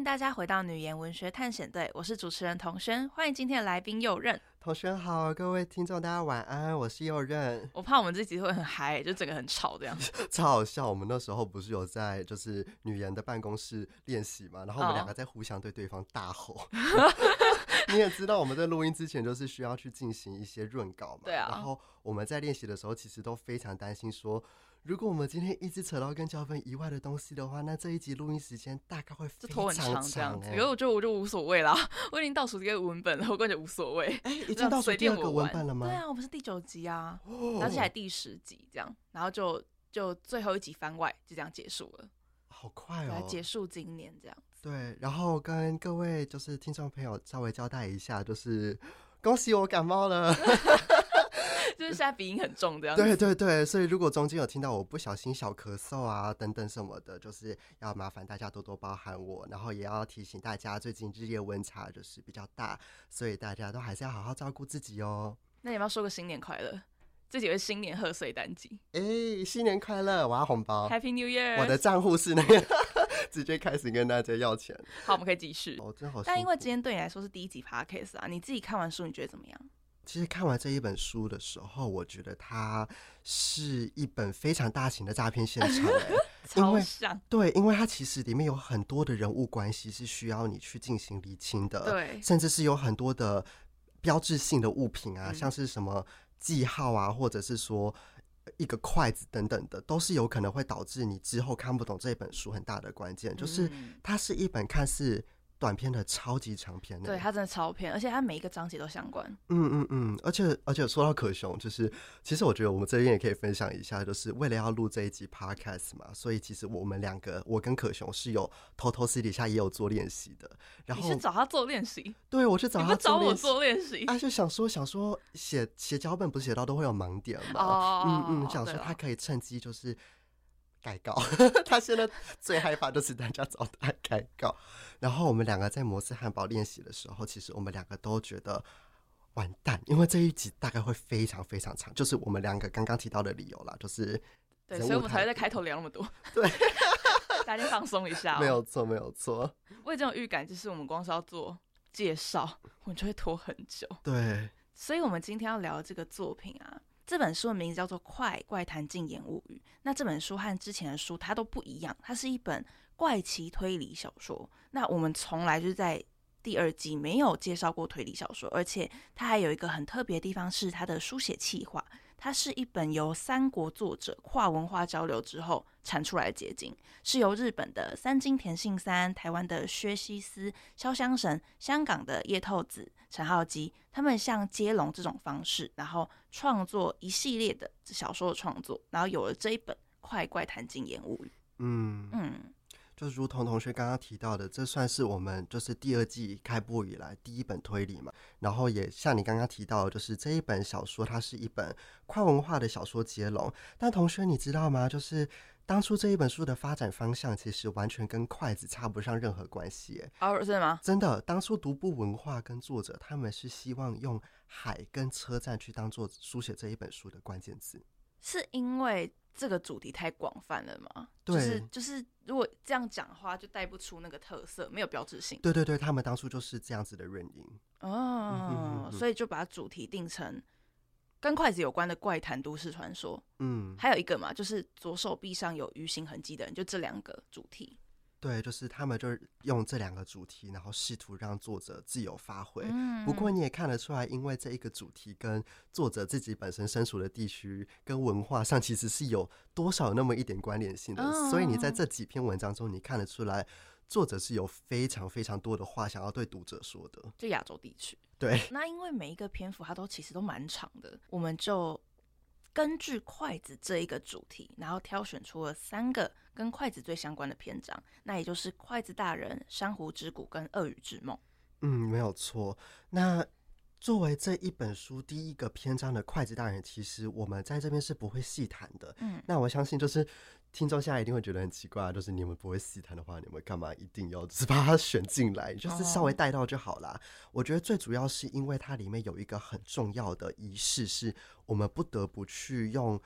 迎大家回到女研文学探险队，我是主持人童轩，欢迎今天的来宾右任。同学好，各位听众大家晚安，我是右任。我怕我们这集会很嗨，就整个很吵这样子。超好笑，我们那时候不是有在就是女研的办公室练习嘛，然后我们两个在互相对对方大吼。Oh. 你也知道我们在录音之前就是需要去进行一些润稿嘛，对啊。然后我们在练习的时候，其实都非常担心说。如果我们今天一直扯到跟脚本以外的东西的话，那这一集录音时间大概会非常长，欸，拖很长这样子。可是我觉得我就无所谓啦，我已经倒数第二个文本了，我感觉无所谓。哎，欸，已经倒数第二个文本了吗？对啊，我们是第九集啊，而且还第十集这样，然后就就最后一集番外就这样结束了，好快哦，来结束今年这样子。对，然后跟各位就是听众朋友稍微交代一下，就是恭喜我感冒了。就是现在鼻音很重这样。对对对，所以如果中间有听到我不小心小咳嗽啊等等什么的，就是要麻烦大家多多包涵我，然后也要提醒大家，最近日夜温差就是比较大，所以大家都还是要好好照顾自己哦。那你要说个新年快乐？这几位新年贺岁单集。哎、欸，新年快乐！我要红包。Happy New Year！我的账户是那个 直接开始跟大家要钱。好，我们可以继续。哦，真好。但因为今天对你来说是第一集 Podcast 啊，你自己看完书，你觉得怎么样？其实看完这一本书的时候，我觉得它是一本非常大型的诈骗现场，因为。对，因为它其实里面有很多的人物关系是需要你去进行厘清的，对，甚至是有很多的标志性的物品啊，像是什么记号啊，或者是说一个筷子等等的，都是有可能会导致你之后看不懂这本书很大的关键。就是它是一本看似。短篇的超级长篇，对，它真的超篇，而且它每一个章节都相关。嗯嗯嗯，而且而且说到可熊，就是其实我觉得我们这边也可以分享一下，就是为了要录这一集 podcast 嘛，所以其实我们两个，我跟可熊是有偷偷私底下也有做练习的。然后你去找他做练习？对，我去找他。找我做练习？他、啊、就想说想说写写脚本，不是写到都会有盲点嘛？哦、嗯嗯，想说他可以趁机就是。改稿，他现在最害怕就是大家找他改稿。然后我们两个在摩斯汉堡练习的时候，其实我们两个都觉得完蛋，因为这一集大概会非常非常长，就是我们两个刚刚提到的理由啦，就是对，所以我们才会在开头聊那么多。对，大家放松一下喔。没有错，没有错。我有这种预感，就是我们光是要做介绍，我们就会拖很久。对，所以我们今天要聊的这个作品啊。这本书的名字叫做《快怪谈禁言物语》。那这本书和之前的书它都不一样，它是一本怪奇推理小说。那我们从来就是在第二季没有介绍过推理小说，而且它还有一个很特别的地方是它的书写气划。它是一本由三国作者跨文化交流之后产出来的结晶，是由日本的三津田信三、台湾的薛西斯、潇湘神、香港的叶透子、陈浩基，他们像接龙这种方式，然后创作一系列的小说的创作，然后有了这一本《快怪谈禁言物语》。嗯嗯。就如同同学刚刚提到的，这算是我们就是第二季开播以来第一本推理嘛。然后也像你刚刚提到，就是这一本小说它是一本跨文化的小说接龙。但同学你知道吗？就是当初这一本书的发展方向其实完全跟筷子插不上任何关系。哎，哦，是吗？真的，当初独步文化跟作者他们是希望用海跟车站去当做书写这一本书的关键字，是因为。这个主题太广泛了嘛？对，就是就是，如果这样讲的话，就带不出那个特色，没有标志性。对对对，他们当初就是这样子的原因哦，所以就把主题定成跟筷子有关的怪谈都市传说。嗯，还有一个嘛，就是左手臂上有鱼形痕迹的人，就这两个主题。对，就是他们就是用这两个主题，然后试图让作者自由发挥。嗯，不过你也看得出来，因为这一个主题跟作者自己本身身处的地区跟文化上其实是有多少那么一点关联性的。哦，所以你在这几篇文章中，你看得出来，作者是有非常非常多的话想要对读者说的。就亚洲地区，对。那因为每一个篇幅它都其实都蛮长的，我们就根据筷子这一个主题，然后挑选出了三个跟筷子最相关的篇章，那也就是《筷子大人》《珊瑚之谷》跟《鳄鱼之梦》。嗯，没有错。那作为这一本书第一个篇章的《筷子大人》，其实我们在这边是不会细谈的。嗯，那我相信就是。听众现在一定会觉得很奇怪，就是你们不会细谈的话，你们干嘛一定要只把它选进来？就是稍微带到就好啦。我觉得最主要是因为它里面有一个很重要的仪式，是我们不得不去用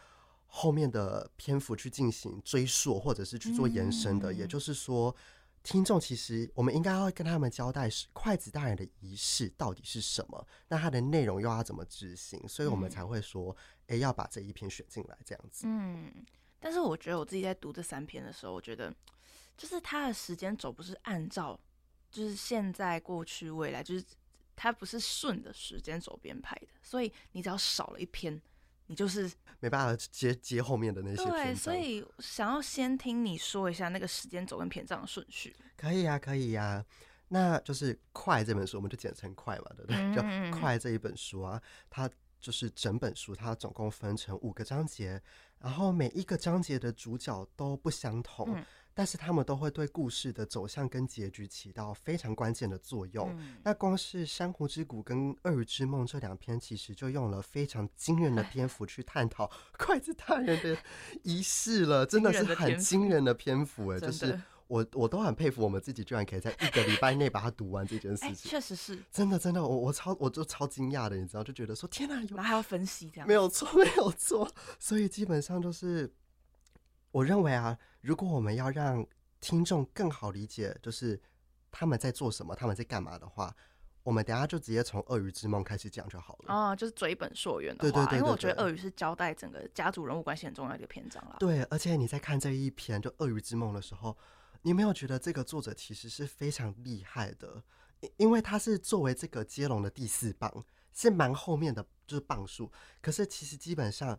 后面的篇幅去进行追溯，或者是去做延伸的。也就是说，听众其实我们应该要跟他们交代是筷子大人的仪式到底是什么，那它的内容又要怎么执行，所以我们才会说，哎，要把这一篇选进来这样子。嗯。但是我觉得我自己在读这三篇的时候，我觉得就是它的时间轴不是按照就是现在、过去、未来，就是它不是顺着时间轴编排的，所以你只要少了一篇，你就是没办法接接后面的那些。对，所以想要先听你说一下那个时间轴跟篇章的顺序。可以呀、啊，可以呀、啊。那就是《快》这本书，我们就简称《快》嘛，对不对？嗯、就《快》这一本书啊，它就是整本书，它总共分成五个章节。然后每一个章节的主角都不相同，嗯、但是他们都会对故事的走向跟结局起到非常关键的作用。嗯、那光是《珊瑚之谷》跟《鳄鱼之梦》这两篇，其实就用了非常惊人的篇幅去探讨筷子大人的仪式了，真的是很惊人的篇幅哎，就是。我我都很佩服我们自己，居然可以在一个礼拜内把它读完这件事情。确实是，真的真的，我我超我就超惊讶的，你知道，就觉得说天哪，有然后还要分析这样，没有错没有错。所以基本上都是，我认为啊，如果我们要让听众更好理解，就是他们在做什么，他们在干嘛的话，我们等下就直接从《鳄鱼之梦》开始讲就好了。啊，就是追本溯源的话，因为我觉得鳄鱼是交代整个家族人物关系很重要的一个篇章啦。对，而且你在看这一篇就《鳄鱼之梦》的时候。你没有觉得这个作者其实是非常厉害的，因因为他是作为这个接龙的第四棒，是蛮后面的，就是棒数。可是其实基本上，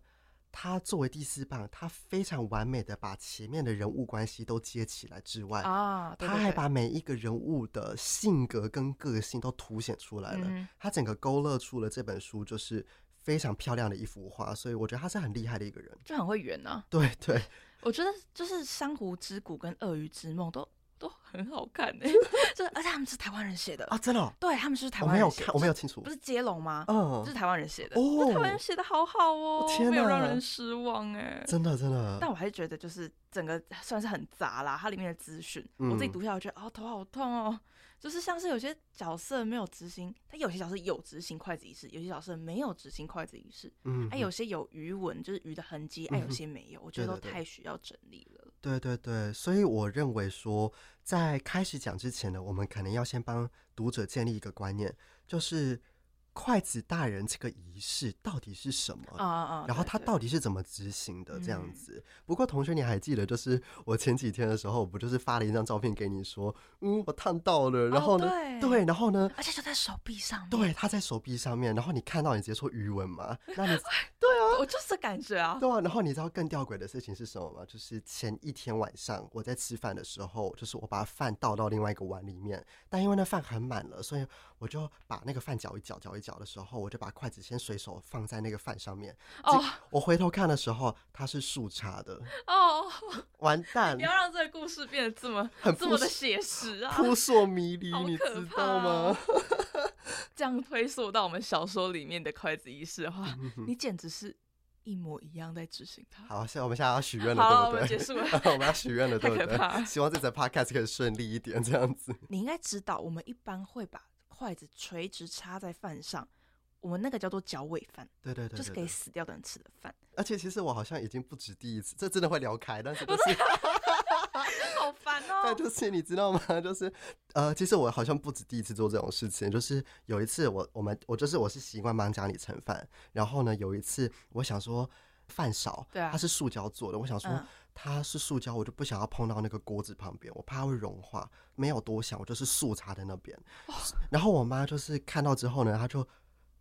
他作为第四棒，他非常完美的把前面的人物关系都接起来之外，啊，他还把每一个人物的性格跟个性都凸显出来了。他整个勾勒出了这本书就是非常漂亮的一幅画，所以我觉得他是很厉害的一个人，就很会圆啊。对对。我觉得就是《珊瑚之谷》跟《鳄鱼之梦》都都很好看呢，就而且他们是台湾人写的。啊，真的，对，他们是台湾人写的。我没有看，我没有清楚，不是接龙吗？嗯，是台湾人写的。哦，台湾人写的好好哦，天，没有让人失望哎，真的真的。但我还是觉得就是整个算是很杂啦，它里面的资讯，我自己读下来我觉得啊头好痛哦。就是像是有些角色没有执行，他有些角色有执行筷子仪式，有些角色没有执行筷子仪式，嗯，还有些有鱼纹，就是鱼的痕迹，哎，有些没有，我觉得都太需要整理了。对对对，对对对所以我认为说，在开始讲之前呢，我们可能要先帮读者建立一个观念，就是。筷子大人这个仪式到底是什么？啊啊！然后他到底是怎么执行的？这样子。不过同学，你还记得，就是我前几天的时候，我不就是发了一张照片给你，说，嗯，我烫到了。然后呢？对，然后呢？而且就在手臂上。对，他在手臂上面。然后你看到，你直接说余文吗？那你 对啊，我就是感觉啊。对啊。然后你知道更吊诡的事情是什么吗？就是前一天晚上我在吃饭的时候，就是我把饭倒到另外一个碗里面，但因为那饭很满了，所以我就把那个饭搅一搅，搅一搅。的时候，我就把筷子先随手放在那个饭上面。哦，我回头看的时候，它是竖插的。哦，完蛋！你不要让这个故事变得这么很这么的写实啊，扑朔迷离，你知道吗？这样推溯到我们小说里面的筷子仪式的话，你简直是一模一样在执行它。好，现在我们现在要许愿了，对不对？结束了，我们要许愿了，对不对？希望这次 podcast 可以顺利一点，这样子。你应该知道，我们一般会把。筷子垂直插在饭上，我们那个叫做脚尾饭，对对，对对对，就是给死掉的人吃的饭。而且其实我好像已经不止第一次，这真的会聊开，但是就是 好烦哦。对，就是你知道吗？就是呃，其实我好像不止第一次做这种事情。就是有一次我我们我就是我是习惯帮家里盛饭，然后呢有一次我想说饭勺，对啊，它是塑胶做的，我想说。嗯它是塑胶，我就不想要碰到那个锅子旁边，我怕它会融化。没有多想，我就是竖插在那边。然后我妈就是看到之后呢，她就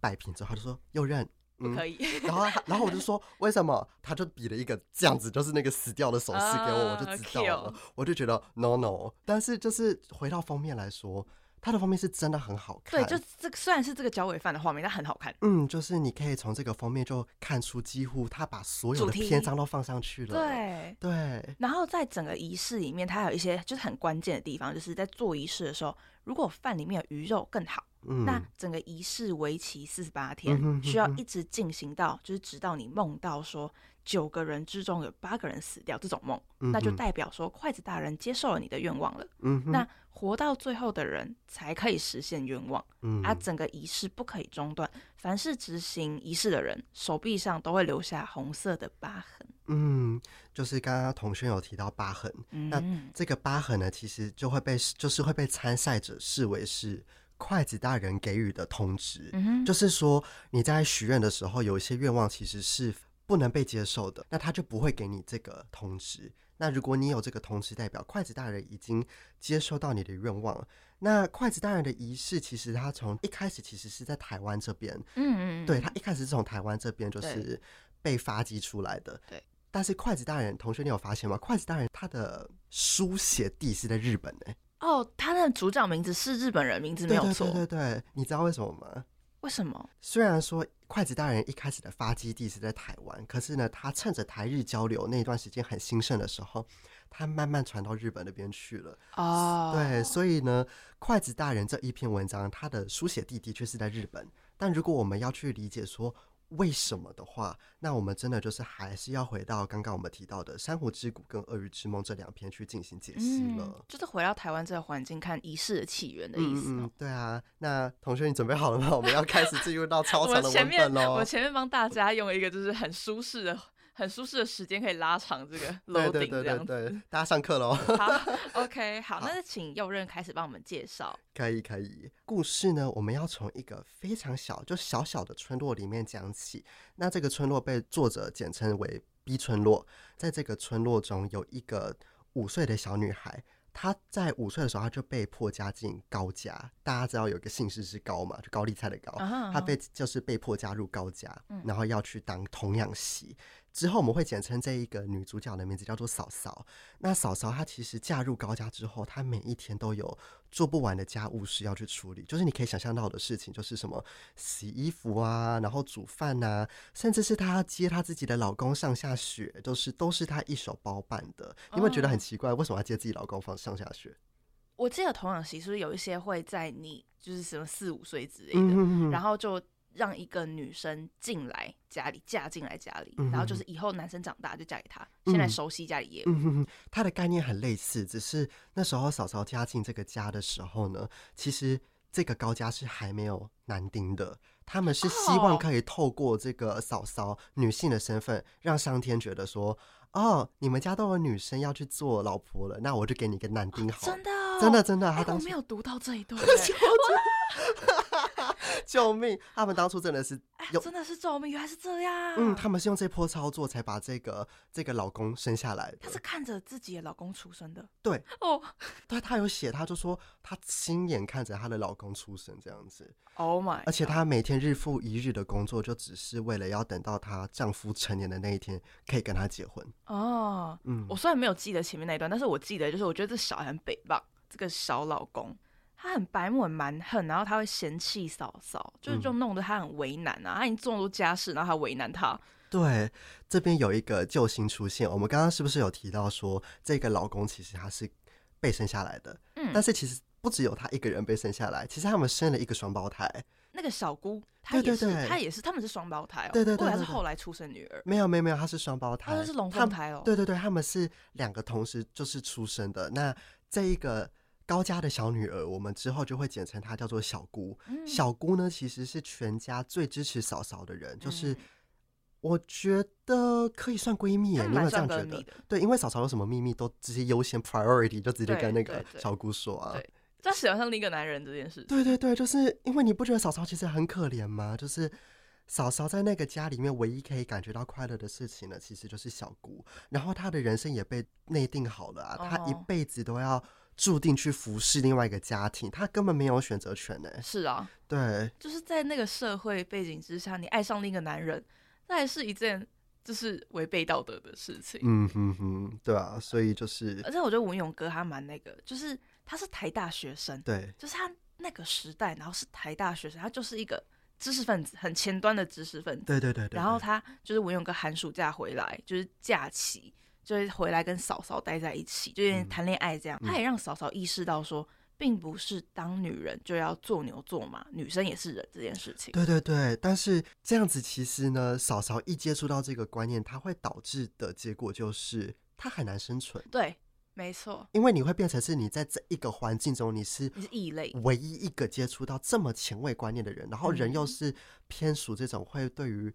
摆平之后，她就说又认，嗯，可以。然后，然后我就说为什么？她就比了一个这样子，就是那个死掉的手势给我，我就知道了。我就觉得 no no。但是就是回到封面来说。它的封面是真的很好看。对，就这虽然是这个脚尾饭的画面，但很好看。嗯，就是你可以从这个封面就看出，几乎他把所有的篇章都放上去了。对对。然后在整个仪式里面，它有一些就是很关键的地方，就是在做仪式的时候，如果饭里面有鱼肉更好。嗯、那整个仪式为期四十八天，嗯，需要一直进行到，就是直到你梦到说九个人之中有八个人死掉这种梦，嗯，那就代表说筷子大人接受了你的愿望了。嗯，那活到最后的人才可以实现愿望。嗯，啊，整个仪式不可以中断，凡是执行仪式的人手臂上都会留下红色的疤痕。嗯，就是刚刚同学有提到疤痕，嗯，那这个疤痕呢，其实就会被就是会被参赛者视为是。筷子大人给予的通知，嗯，就是说你在许愿的时候，有一些愿望其实是不能被接受的，那他就不会给你这个通知。那如果你有这个通知，代表筷子大人已经接收到你的愿望。那筷子大人的仪式，其实他从一开始其实是在台湾这边，嗯嗯，对，他一开始是从台湾这边就是被发迹出来的，对。但是筷子大人，同学你有发现吗？筷子大人他的书写地是在日本呢、欸。哦，他的主角名字是日本人名字没有错。对对对对，你知道为什么吗？为什么？虽然说筷子大人一开始的发基地是在台湾，可是呢，他趁着台日交流那段时间很兴盛的时候，他慢慢传到日本那边去了。哦，对，所以呢，筷子大人这一篇文章，他的书写地的确是在日本。但如果我们要去理解说，为什么的话，那我们真的就是还是要回到刚刚我们提到的《珊瑚之谷》跟《鳄鱼之梦》这两篇去进行解析了。嗯，就是回到台湾这个环境看仪式的起源的意思。嗯，对啊。那同学，你准备好了吗？我们要开始进入到超 长的文本喽。我前面，我前面帮大家用一个就是很舒适的。很舒适的时间可以拉长这个 loading 这样子。对对对对对，大家上课喽。好，OK，好，好，那就请右任开始帮我们介绍。可以可以，故事呢，我们要从一个非常小，就小小的村落里面讲起。那这个村落被作者简称为 B 村落。在这个村落中，有一个五岁的小女孩。她在五岁的时候，她就被迫加进高家。大家知道有一个姓氏是高嘛，就高丽菜的高。她被就是被迫加入高家，然后要去当童养媳。之后我们会简称这一个女主角的名字叫做嫂嫂。那嫂嫂她其实嫁入高家之后，她每一天都有做不完的家务事要去处理。就是你可以想象到的事情，就是什么洗衣服啊，然后煮饭呐，甚至是她接她自己的老公上下学，都是都是她一手包办的。你会觉得很奇怪，为什么要接自己老公放上下学？我记得童养媳是不是有一些会在你就是什么四五岁之类的，嗯、然后就。让一个女生进来家里，嫁进来家里，嗯，然后就是以后男生长大就嫁给他，嗯，现在熟悉家里业务。嗯，他的概念很类似，只是那时候嫂嫂嫁进这个家的时候呢，其实这个高家是还没有男丁的，他们是希望可以透过这个嫂嫂女性的身份，让上天觉得说，哦，你们家都有女生要去做老婆了，那我就给你个男丁好。真的，真的，真的，他当时、欸、我没有读到这一段。救命！他们当初真的是有，真的是救命，原来是这样。嗯，他们是用这波操作才把这个这个老公生下来的。他是看着自己的老公出生的。对 哦，对，他有写，他就说他亲眼看着他的老公出生这样子。Oh my！而且他每天日复一日的工作，就只是为了要等到她丈夫成年的那一天，可以跟他结婚。哦，嗯，我虽然没有记得前面那一段，但是我记得就是我觉得这小孩很北棒，这个小老公。他很白目，很蛮横，然后他会嫌弃嫂嫂，就就弄得他很为难啊。嗯、他已经做那么多家事，然后还为难他。对，这边有一个救星出现。我们刚刚是不是有提到说，这个老公其实他是被生下来的？嗯，但是其实不只有他一个人被生下来，其实他们生了一个双胞胎。那个小姑，她也是，她也是，他们是双胞胎哦。对对对，后来是后来出生女儿。没有没有没有，她是双胞胎，她是龙凤胎哦。对对对，他们是两个同时就是出生的。那这一个。高家的小女儿，我们之后就会简称她叫做小姑。嗯。小姑呢，其实是全家最支持嫂嫂的人，就是我觉得可以算闺蜜。你有没有这样觉得？对，因为嫂嫂有什么秘密都直接优先 priority，就直接跟那个小姑说啊。对，她喜欢上另一个男人这件事。对对对，就是因为你不觉得嫂嫂其实很可怜吗？就是嫂嫂在那个家里面唯一可以感觉到快乐的事情呢，其实就是小姑。然后她的人生也被内定好了啊，她一辈子都要。注定去服侍另外一个家庭，她根本没有选择权呢。是啊，对，就是在那个社会背景之下，你爱上另一个男人，那还是一件就是违背道德的事情。嗯哼哼，对啊，所以就是，而且我觉得文勇哥他蛮那个，就是他是台大学生，对，就是他那个时代，然后是台大学生，他就是一个知识分子，很前端的知识分子。对对对，对。然后他就是我有个寒暑假回来，就是假期，就是回来跟嫂嫂待在一起，就有点谈恋爱这样。嗯、他也让嫂嫂意识到说，并不是当女人就要做牛做马，女生也是人这件事情。对对对，但是这样子其实呢，嫂嫂一接触到这个观念，它会导致的结果就是她很难生存。对。没错，因为你会变成是你在这一个环境中，你是你是异类，唯一一个接触到这么前卫观念的人，然后人又是偏属这种会对于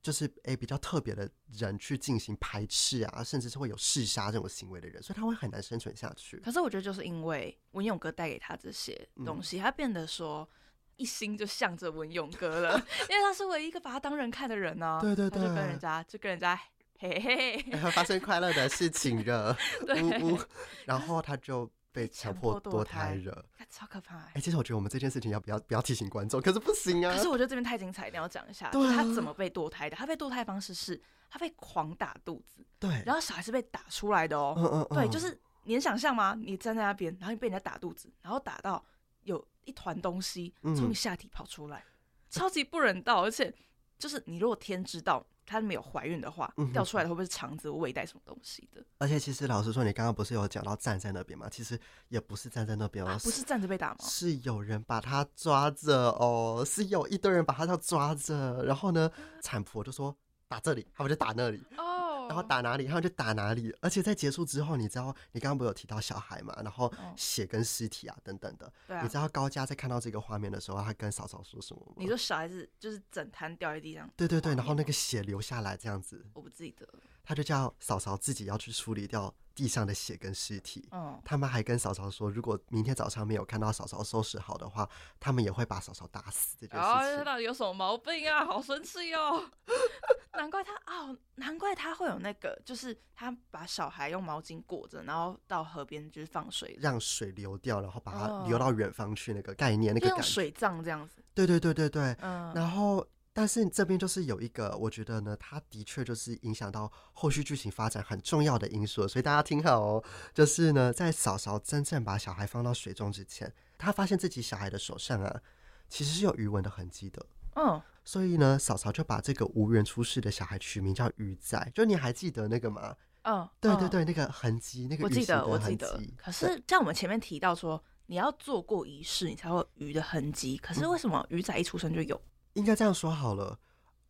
就是诶比较特别的人去进行排斥啊，甚至是会有嗜杀这种行为的人，所以他会很难生存下去。可是我觉得就是因为文勇哥带给他这些东西，嗯、他变得说一心就向着文勇哥了，因为他是唯一一个把他当人看的人呢、啊。对对对，就跟人家就跟人家。嘿嘿，发生快乐的事情了，对呜呜，然后他就被强迫堕胎了，超可怕。哎、欸，其实我觉得我们这件事情要不要不要提醒观众？可是不行啊。可是我觉得这边太精彩，一定要讲一下。对、啊，他怎么被堕胎的？他被堕胎方式是，他被狂打肚子。对，然后小孩是被打出来的哦。嗯嗯，嗯对，就是你能想象吗？你站在那边，然后你被人家打肚子，然后打到有一团东西从你下体跑出来，嗯、超级不人道。而且，就是你如果天知道。她没有怀孕的话，掉出来的会不会是肠子、胃袋什么东西的？而且其实老实说，你刚刚不是有讲到站在那边吗？其实也不是站在那边哦、啊，不是站着被打吗？是有人把他抓着哦，是有一堆人把他要抓着，然后呢，产婆就说打这里，他们就打那里。哦然后打哪里，然后就打哪里。而且在结束之后，你知道，你刚刚不是有提到小孩嘛？然后血跟尸体啊等等的。对啊。你知道高家在看到这个画面的时候，他跟嫂嫂说什么吗？你说小孩子就是整滩掉在地上。对对对，然后那个血流下来这样子。我不记得。他就叫嫂嫂自己要去处理掉地上的血跟尸体。嗯。他们还跟嫂嫂说，如果明天早上没有看到嫂嫂收拾好的话，他们也会把嫂嫂打死。这件事情。到底有什么毛病啊？好生气哦。难怪他哦，难怪他会有那个，就是他把小孩用毛巾裹着，然后到河边就是放水，让水流掉，然后把它流到远方去，那个概念，哦、那个感觉水葬这样子。对对对对对，嗯。然后，但是这边就是有一个，我觉得呢，它的确就是影响到后续剧情发展很重要的因素，所以大家听好哦，就是呢，在嫂嫂真正把小孩放到水中之前，他发现自己小孩的手上啊，其实是有鱼纹的痕迹的。嗯。所以呢，嫂嫂就把这个无缘出世的小孩取名叫鱼仔。就你还记得那个吗？嗯，对对对，那个痕迹，那个记得我记得。可是像我们前面提到说，你要做过仪式，你才会有鱼的痕迹。可是为什么鱼仔一出生就有？嗯，应该这样说好了，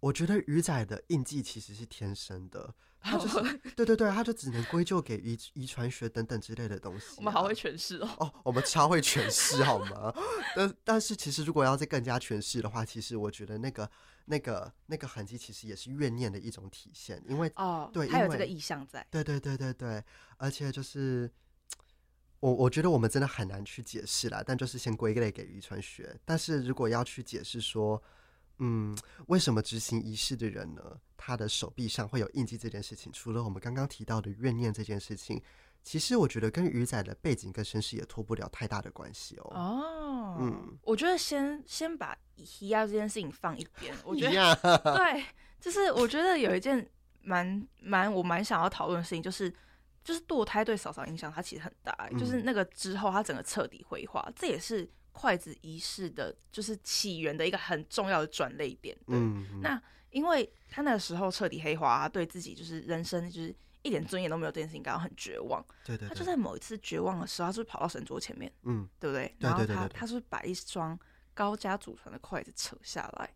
我觉得鱼仔的印记其实是天生的。他就是对对对，他就只能归咎给遗遗传学等等之类的东西，啊。我们好会诠释哦。哦，我们超会诠释好吗？但但是其实如果要再更加诠释的话，其实我觉得那个那个那个痕迹其实也是怨念的一种体现，因为哦，对，还有这个意象在。对对对对对，而且就是我我觉得我们真的很难去解释啦，但就是先归类给遗传学。但是如果要去解释说。嗯，为什么执行仪式的人呢？他的手臂上会有印记这件事情，除了我们刚刚提到的怨念这件事情，其实我觉得跟鱼仔的背景跟身世也脱不了太大的关系哦。哦，嗯，我觉得先先把鱼仔这件事情放一边，我觉得呀对，就是我觉得有一件蛮蛮我蛮想要讨论的事情，就是就是堕胎对嫂嫂影响，它其实很大，嗯，就是那个之后他整个彻底灰化，这也是。筷子仪式的，就是起源的一个很重要的转捩点。对，嗯嗯，那因为他那个时候彻底黑化，他对自己就是人生就是一点尊严都没有，这件事情感到很绝望。对，对对。他就在某一次绝望的时候，他是不是跑到神桌前面？嗯，对不对？然后他他是不是把一双高家祖传的筷子扯下来？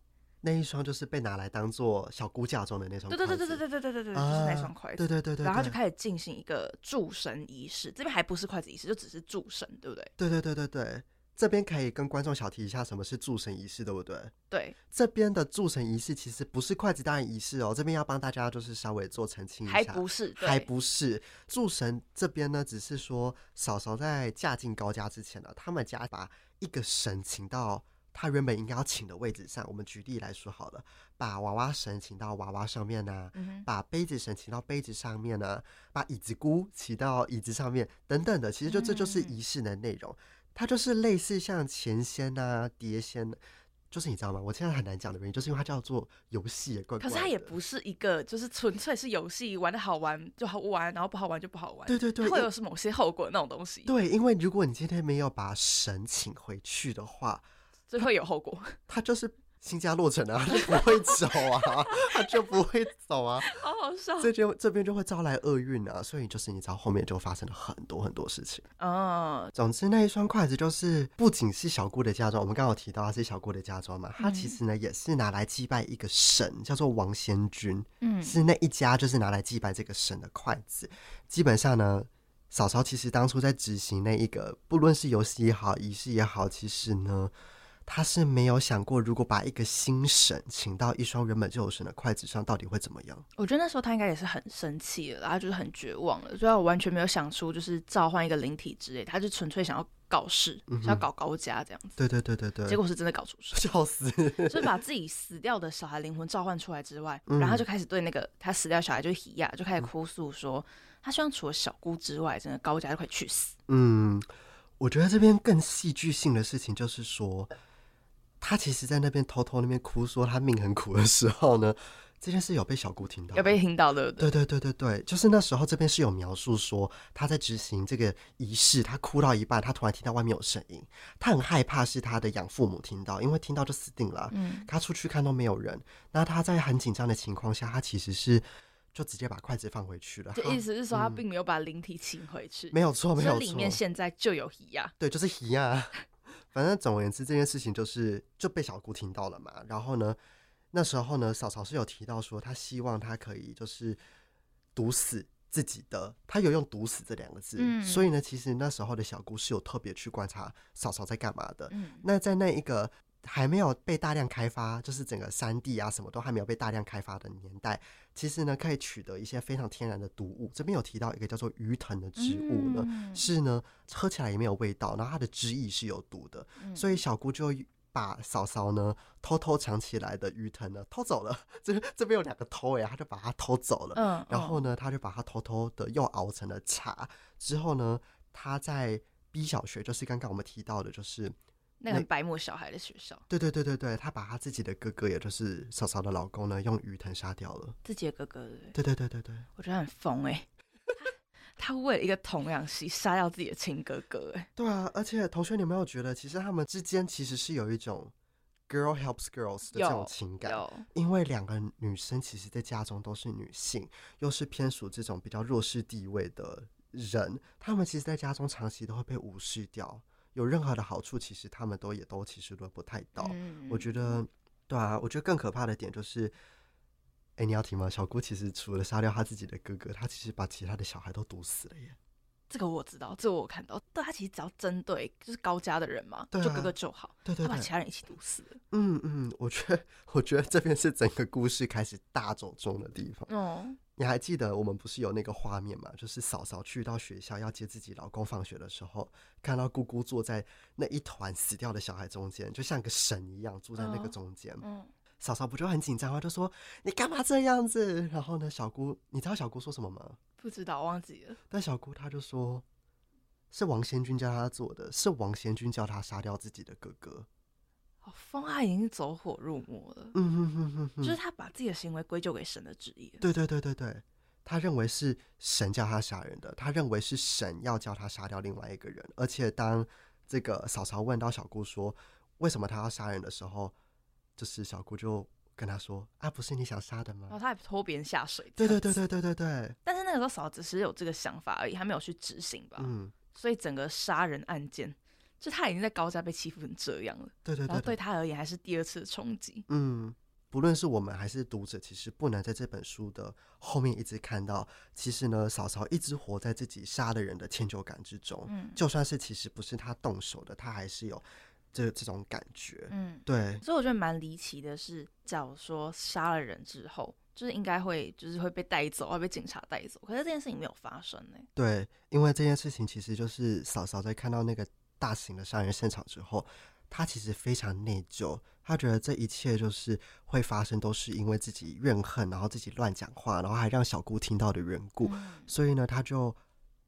那一双就是被拿来当做小骨架中的那双。对对对对对对对对对对，就是那双筷子。对对对对。然后他就开始进行一个祝神仪式，这边还不是筷子仪式，就只是祝神，对不对？对对对对对。这边可以跟观众小提一下什么是祝神仪式，对不对？对，这边的祝神仪式其实不是筷子大人仪式哦，这边要帮大家就是稍微做澄清一下，还不是，还不是祝神这边呢，只是说嫂嫂在嫁进高家之前呢，他们家把一个神请到他原本应该要请的位置上。我们举例来说好了，把娃娃神请到娃娃上面呢、啊嗯，把杯子神请到杯子上面呢、啊，把椅子姑请到椅子上面等等的，其实就这就是仪式的内容。嗯它就是类似像前仙啊、碟仙，就是你知道吗？我现在很难讲的原因，就是因为它叫做游戏，怪怪。可是它也不是一个，就是纯粹是游戏，玩的好玩就好玩，然后不好玩就不好玩。对对对，会有是某些后果那种东西。对，因为如果你今天没有把神请回去的话，就会有后果。它就是。新家落成啊，他 就不会走啊，他就不会走啊，好好笑。这就这边就会招来厄运啊，所以就是你知道后面就发生了很多很多事情。嗯，总之那一双筷子就是不仅是小姑的嫁妆，我们刚刚有提到它是小姑的嫁妆嘛，它其实呢也是拿来祭拜一个神，叫做王仙君。嗯，是那一家就是拿来祭拜这个神的筷子。基本上呢，嫂嫂其实当初在执行那一个，不论是游戏也好，仪式也好，其实呢。他是没有想过，如果把一个新神请到一双原本就有神的筷子上，到底会怎么样？我觉得那时候他应该也是很生气了，然后就是很绝望了，所以我完全没有想出就是召唤一个灵体之类，他就纯粹想要搞事，嗯、想要搞高家这样子。对对对对对，结果是真的搞出事，笑死！就是把自己死掉的小孩灵魂召唤出来之外，嗯、然后他就开始对那个他死掉小孩就是喜亚就开始哭诉说，嗯、他希望除了小姑之外，真的高家就可以去死。嗯，我觉得这边更戏剧性的事情就是说。他其实，在那边偷偷那边哭，说他命很苦的时候呢，这件事有被小姑听到，有被听到的。对对对对对，就是那时候这边是有描述说他在执行这个仪式，他哭到一半，他突然听到外面有声音，他很害怕是他的养父母听到，因为听到就死定了。嗯，他出去看都没有人，那他在很紧张的情况下，他其实是就直接把筷子放回去了。这意思是说，他并没有把灵体请回去。没有错，没有错，里面现在就有鱼呀。对，就是鱼呀。反正总而言之，这件事情就是就被小姑听到了嘛。然后呢，那时候呢，嫂嫂是有提到说，她希望她可以就是毒死自己的，她有用“毒死”这两个字。嗯。所以呢，其实那时候的小姑是有特别去观察嫂嫂在干嘛的。嗯。那在那一个。还没有被大量开发，就是整个山地啊，什么都还没有被大量开发的年代，其实呢，可以取得一些非常天然的毒物。这边有提到一个叫做鱼藤的植物呢，嗯、是呢，喝起来也没有味道，然后它的汁液是有毒的，嗯、所以小姑就把嫂嫂呢偷偷藏起来的鱼藤呢偷走了。这这边有两个偷哎，他就把它偷走了。嗯，然后呢，他就把它偷偷的又熬成了茶。之后呢，他在 B 小学，就是刚刚我们提到的，就是。那个白目小孩的学校，对对对对对，他把他自己的哥哥，也就是嫂嫂的老公呢，用鱼藤杀掉了。自己的哥哥，对对对对对，我觉得很疯哎、欸，他为了一个童养媳杀掉自己的亲哥哥哎、欸。对啊，而且同学，你有没有觉得，其实他们之间其实是有一种 girl helps girls 的这种情感？因为两个女生其实，在家中都是女性，又是偏属这种比较弱势地位的人，他们其实，在家中长期都会被无视掉。有任何的好处，其实他们都也都其实轮不太到。嗯、我觉得，对啊，我觉得更可怕的点就是，哎、欸，你要听吗？小姑其实除了杀掉他自己的哥哥，他其实把其他的小孩都毒死了耶。这个我知道，这个我看到。但，他其实只要针对就是高家的人嘛，就哥哥就好。对对对，他把其他人一起毒死了。嗯嗯，我觉得，我觉得这边是整个故事开始大走中的地方。哦，你还记得我们不是有那个画面吗？就是嫂嫂去到学校要接自己老公放学的时候，看到姑姑坐在那一团死掉的小孩中间，就像个神一样坐在那个中间。嗯，嗯，嫂嫂不就很紧张吗？就说你干嘛这样子？然后呢，小姑，你知道小姑说什么吗？不知道，忘记了。但小姑她就说，是王先君教她做的，是王先君教她杀掉自己的哥哥。好疯啊！已经走火入魔了。嗯哼哼哼，就是他把自己的行为归咎给神的旨意。对对对对对，他认为是神叫他杀人的，他认为是神要叫他杀掉另外一个人。而且当这个嫂嫂问到小姑说为什么他要杀人的时候，就是小姑就。跟他说啊，不是你想杀的吗？然后、哦、他还拖别人下水。对对对对对对对。但是那个时候嫂子只是有这个想法而已，还没有去执行吧。嗯。所以整个杀人案件，就他已经在高家被欺负成这样了。对对对，对。然后对他而言，还是第二次的冲击。嗯。不论是我们还是读者，其实不能在这本书的后面一直看到，其实呢，嫂嫂一直活在自己杀了人的歉疚感之中。嗯。就算是其实不是他动手的，他还是有。这这种感觉，嗯，对，所以我觉得蛮离奇的是，假如说杀了人之后，就是应该会就是会被带走，会被警察带走。可是这件事情没有发生呢？对，因为这件事情其实就是嫂嫂在看到那个大型的杀人现场之后，他其实非常内疚，他觉得这一切就是会发生都是因为自己怨恨，然后自己乱讲话，然后还让小姑听到的缘故。嗯、所以呢，他就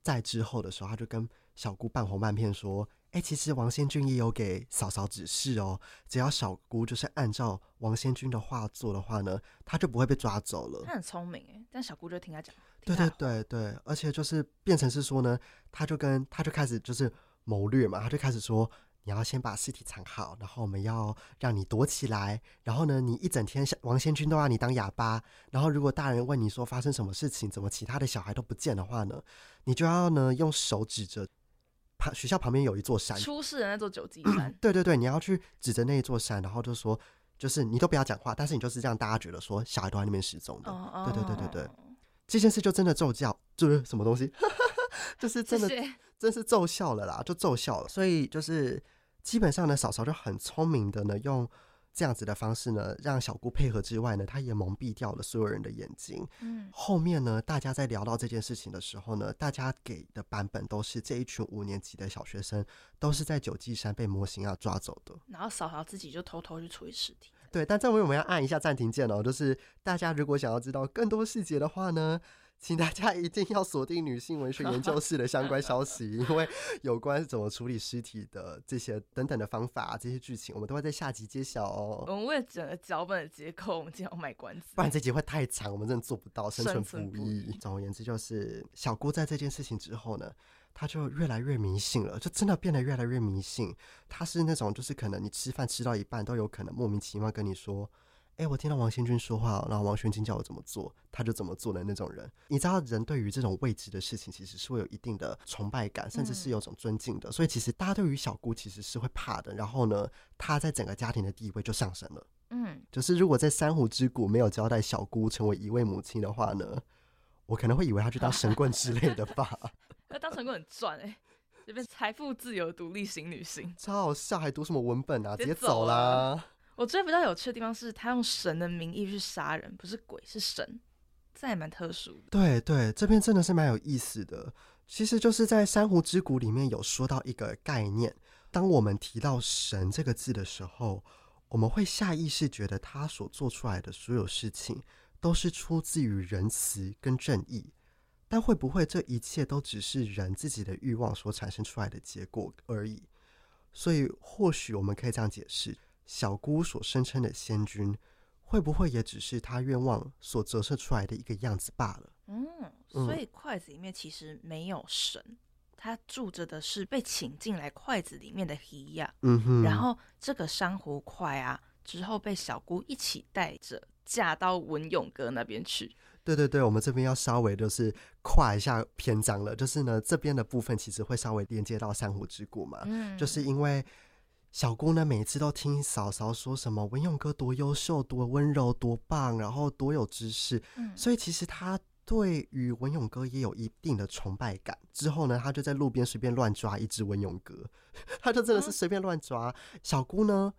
在之后的时候，他就跟小姑半哄半骗说。哎，其实王先君也有给嫂嫂指示哦，只要小姑就是按照王先君的话做的话呢，他就不会被抓走了。他很聪明哎，但小姑就听他讲。对对对对，而且就是变成是说呢，他就跟他就开始就是谋略嘛，他就开始说。你要先把尸体藏好，然后我们要让你躲起来，然后呢，你一整天王先军都让你当哑巴，然后如果大人问你说发生什么事情，怎么其他的小孩都不见的话呢，你就要呢用手指着旁学校旁边有一座山，出事的那座九级山，对对对，你要去指着那一座山，然后就说，就是你都不要讲话，但是你就是让大家觉得说小孩都在那边失踪的，哦、对对对对对，这件事就真的奏效，就是什么东西，就是真的真是奏效了啦，就奏效了，所以就是。基本上呢，嫂嫂就很聪明的呢，用这样子的方式呢，让小姑配合之外呢，她也蒙蔽掉了所有人的眼睛。嗯，后面呢，大家在聊到这件事情的时候呢，大家给的版本都是这一群五年级的小学生都是在九级山被模型要抓走的。然后嫂嫂自己就偷偷去处理尸体。对，但这回我们要按一下暂停键哦，就是大家如果想要知道更多细节的话呢。请大家一定要锁定女性文学研究室的相关消息，因为有关怎么处理尸体的这些等等的方法，这些剧情我们都会在下集揭晓哦。我们为了整个脚本的结构，我们今天要卖关子，不然这集会太长，我们真的做不到生存不易。总而言之，就是小姑在这件事情之后呢，她就越来越迷信了，就真的变得越来越迷信。她是那种，就是可能你吃饭吃到一半，都有可能莫名其妙跟你说。哎、欸，我听到王新军说话，然后王仙君叫我怎么做，他就怎么做的那种人。你知道，人对于这种未知的事情，其实是会有一定的崇拜感，甚至是有种尊敬的。嗯、所以，其实大家对于小姑其实是会怕的。然后呢，她在整个家庭的地位就上升了。嗯，就是如果在珊瑚之谷没有交代小姑成为一位母亲的话呢，我可能会以为她去当神棍之类的吧。那当神棍很赚哎、欸，这边财富自由独立型女性，超好笑，还读什么文本啊？直接走啦。我觉得比较有趣的地方是他用神的名义去杀人，不是鬼，是神，这还蛮特殊的。对对，这篇真的是蛮有意思的。其实就是在《珊瑚之谷》里面有说到一个概念，当我们提到“神”这个字的时候，我们会下意识觉得他所做出来的所有事情都是出自于仁慈跟正义，但会不会这一切都只是人自己的欲望所产生出来的结果而已？所以或许我们可以这样解释。小姑所声称的仙君，会不会也只是她愿望所折射出来的一个样子罢了？嗯，所以筷子里面其实没有神，他住着的是被请进来筷子里面的鱼呀。嗯哼。然后这个珊瑚筷啊，之后被小姑一起带着嫁到文勇哥那边去。对对对，我们这边要稍微就是跨一下篇章了，就是呢这边的部分其实会稍微连接到珊瑚之谷嘛，嗯，就是因为。小姑呢，每次都听嫂嫂说什么文勇哥多优秀、多温柔、多棒，然后多有知识，嗯，所以其实她对于文勇哥也有一定的崇拜感。之后呢，她就在路边随便乱抓一只文勇哥，她就真的是随便乱抓。嗯，小姑呢，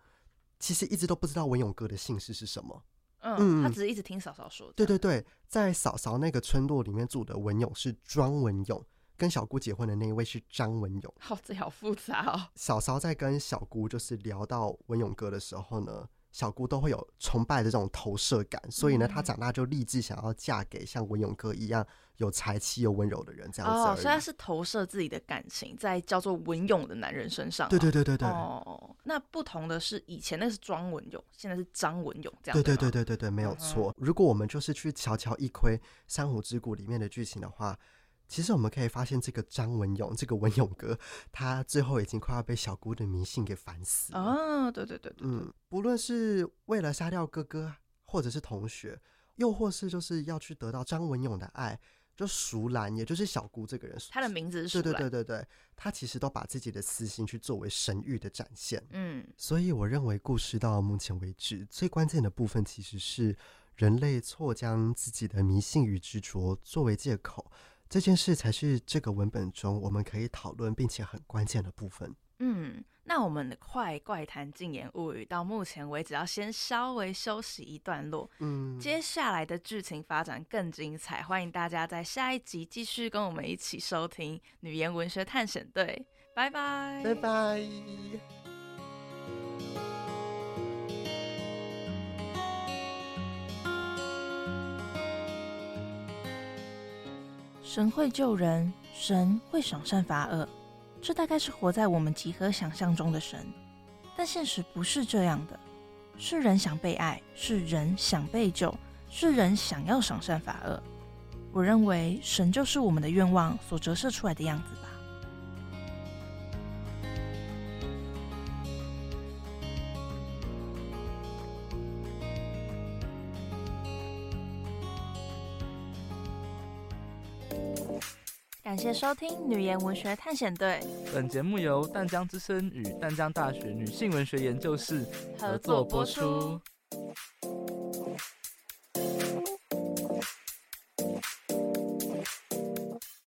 其实一直都不知道文勇哥的姓氏是什么，嗯，她只是一直听嫂嫂说。对对对，在嫂嫂那个村落里面住的文勇是庄文勇。跟小姑结婚的那一位是张文勇，好，这好复杂哦。嫂嫂在跟小姑就是聊到文勇哥的时候呢，小姑都会有崇拜的这种投射感，所以呢，她长大就立志想要嫁给像文勇哥一样有才气又温柔的人，这样子。哦，所以她是投射自己的感情在叫做文勇的男人身上。对对对对对。哦，那不同的是，以前那是庄文勇，现在是张文勇，这样。对对对对对对，没有错。嗯、如果我们就是去悄悄一窥《珊瑚之谷》里面的剧情的话。其实我们可以发现，这个张文勇，这个文勇哥，他最后已经快要被小姑的迷信给烦死了。哦，对对对对，嗯，不论是为了杀掉哥哥，或者是同学，又或是就是要去得到张文勇的爱，就熟兰，也就是小姑这个人，他的名字是淑兰。对对对对对，他其实都把自己的私心去作为神域的展现。嗯，所以我认为故事到目前为止最关键的部分，其实是人类错将自己的迷信与执着作为借口。这件事才是这个文本中我们可以讨论并且很关键的部分。嗯，那我们的快怪谈禁言物语到目前为止要先稍微休息一段落。嗯，接下来的剧情发展更精彩，欢迎大家在下一集继续跟我们一起收听女言文学探险队。拜拜，拜拜。神会救人，神会赏善罚恶。这大概是活在我们集合想象中的神，但现实不是这样的。是人想被爱，是人想被救，是人想要赏善罚恶。我认为神就是我们的愿望所折射出来的样子吧。谢收听《女言文学探险队》。本节目由淡江之声与淡江大学女性文学研究室合作播出。